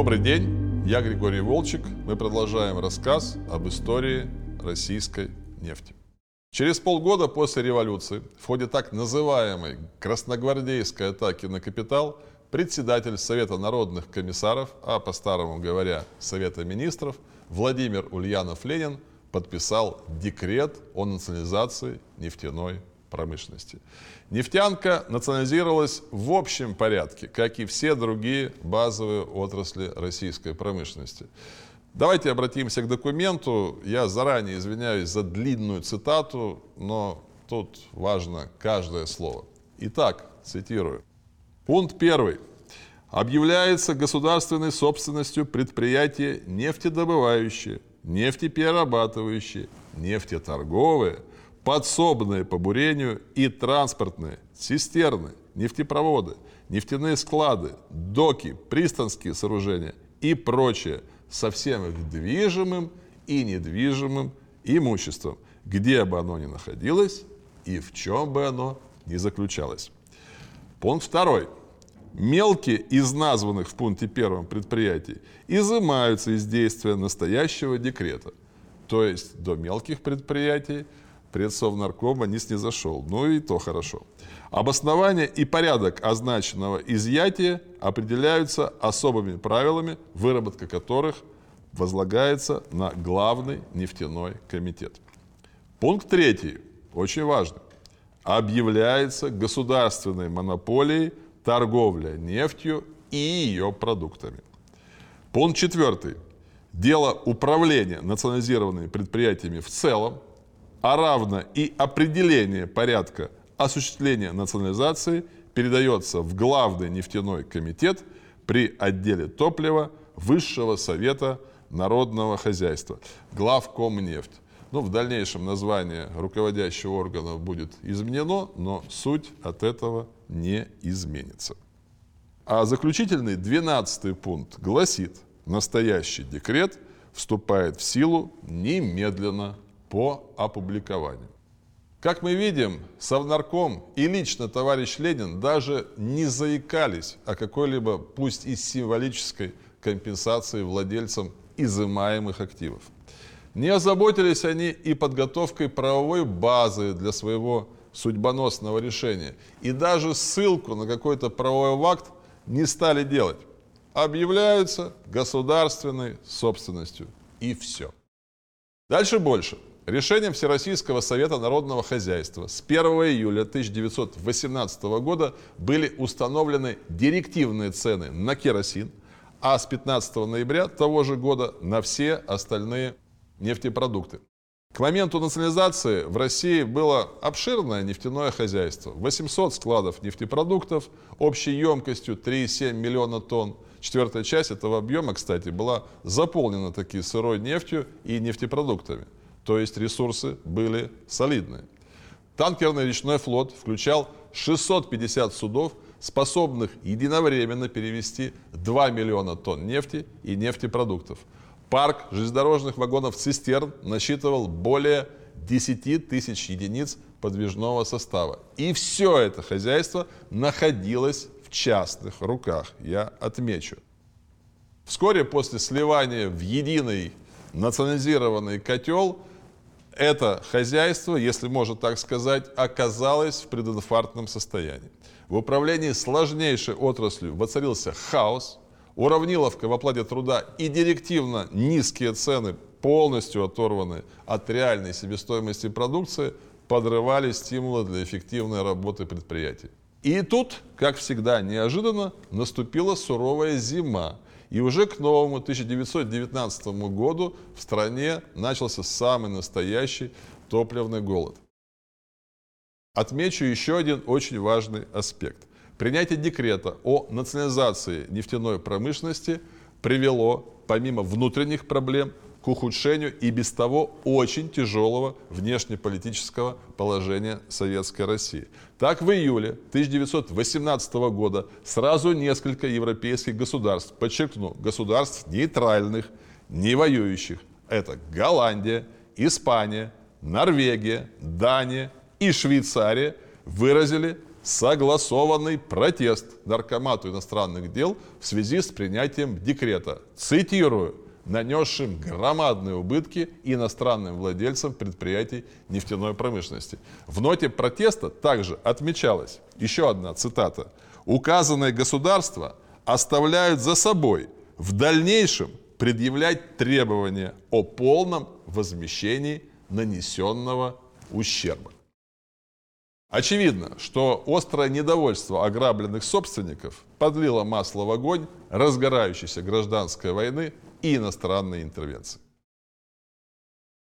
Добрый день, я Григорий Волчек. Мы продолжаем рассказ об истории российской нефти. Через полгода после революции в ходе так называемой красногвардейской атаки на капитал председатель Совета народных комиссаров, а по-старому говоря, Совета министров, Владимир Ульянов-Ленин подписал декрет о национализации нефтяной промышленности. Нефтянка национализировалась в общем порядке, как и все другие базовые отрасли российской промышленности. Давайте обратимся к документу. Я заранее извиняюсь за длинную цитату, но тут важно каждое слово. Итак, цитирую. Пункт первый. Объявляется государственной собственностью предприятие нефтедобывающее, нефтеперерабатывающее, нефтеторговое, подсобные по бурению и транспортные, цистерны, нефтепроводы, нефтяные склады, доки, пристанские сооружения и прочее со всем их движимым и недвижимым имуществом, где бы оно ни находилось и в чем бы оно ни заключалось. Пункт второй. Мелкие из названных в пункте первом предприятий изымаются из действия настоящего декрета. То есть до мелких предприятий предсовнаркома не снизошел. Ну и то хорошо. Обоснование и порядок означенного изъятия определяются особыми правилами, выработка которых возлагается на главный нефтяной комитет. Пункт третий, очень важный. Объявляется государственной монополией торговля нефтью и ее продуктами. Пункт четвертый. Дело управления национализированными предприятиями в целом, а равно и определение порядка осуществления национализации передается в Главный нефтяной комитет при отделе топлива Высшего совета народного хозяйства, главкомнефть. Ну, в дальнейшем название руководящего органа будет изменено, но суть от этого не изменится. А заключительный 12 пункт гласит, настоящий декрет вступает в силу немедленно по опубликованию. Как мы видим, Совнарком и лично товарищ Ленин даже не заикались о какой-либо, пусть и символической, компенсации владельцам изымаемых активов. Не озаботились они и подготовкой правовой базы для своего судьбоносного решения. И даже ссылку на какой-то правовой акт не стали делать. Объявляются государственной собственностью. И все. Дальше больше. Решением Всероссийского Совета Народного Хозяйства с 1 июля 1918 года были установлены директивные цены на керосин, а с 15 ноября того же года на все остальные нефтепродукты. К моменту национализации в России было обширное нефтяное хозяйство. 800 складов нефтепродуктов общей емкостью 3,7 миллиона тонн. Четвертая часть этого объема, кстати, была заполнена таки сырой нефтью и нефтепродуктами то есть ресурсы были солидные. Танкерный речной флот включал 650 судов, способных единовременно перевести 2 миллиона тонн нефти и нефтепродуктов. Парк железнодорожных вагонов-цистерн насчитывал более 10 тысяч единиц подвижного состава. И все это хозяйство находилось в частных руках, я отмечу. Вскоре после сливания в единый национализированный котел это хозяйство, если можно так сказать, оказалось в прединфарктном состоянии. В управлении сложнейшей отраслью воцарился хаос, уравниловка в оплате труда и директивно низкие цены, полностью оторванные от реальной себестоимости продукции, подрывали стимулы для эффективной работы предприятий. И тут, как всегда неожиданно, наступила суровая зима, и уже к новому 1919 году в стране начался самый настоящий топливный голод. Отмечу еще один очень важный аспект. Принятие декрета о национализации нефтяной промышленности привело, помимо внутренних проблем, к ухудшению и без того очень тяжелого внешнеполитического положения Советской России. Так, в июле 1918 года сразу несколько европейских государств, подчеркну, государств нейтральных, не воюющих, это Голландия, Испания, Норвегия, Дания и Швейцария, выразили согласованный протест Наркомату иностранных дел в связи с принятием декрета, цитирую, нанесшим громадные убытки иностранным владельцам предприятий нефтяной промышленности. В ноте протеста также отмечалось, еще одна цитата, указанное государство оставляют за собой в дальнейшем предъявлять требования о полном возмещении нанесенного ущерба. Очевидно, что острое недовольство ограбленных собственников подлило масло в огонь разгорающейся гражданской войны и иностранной интервенции.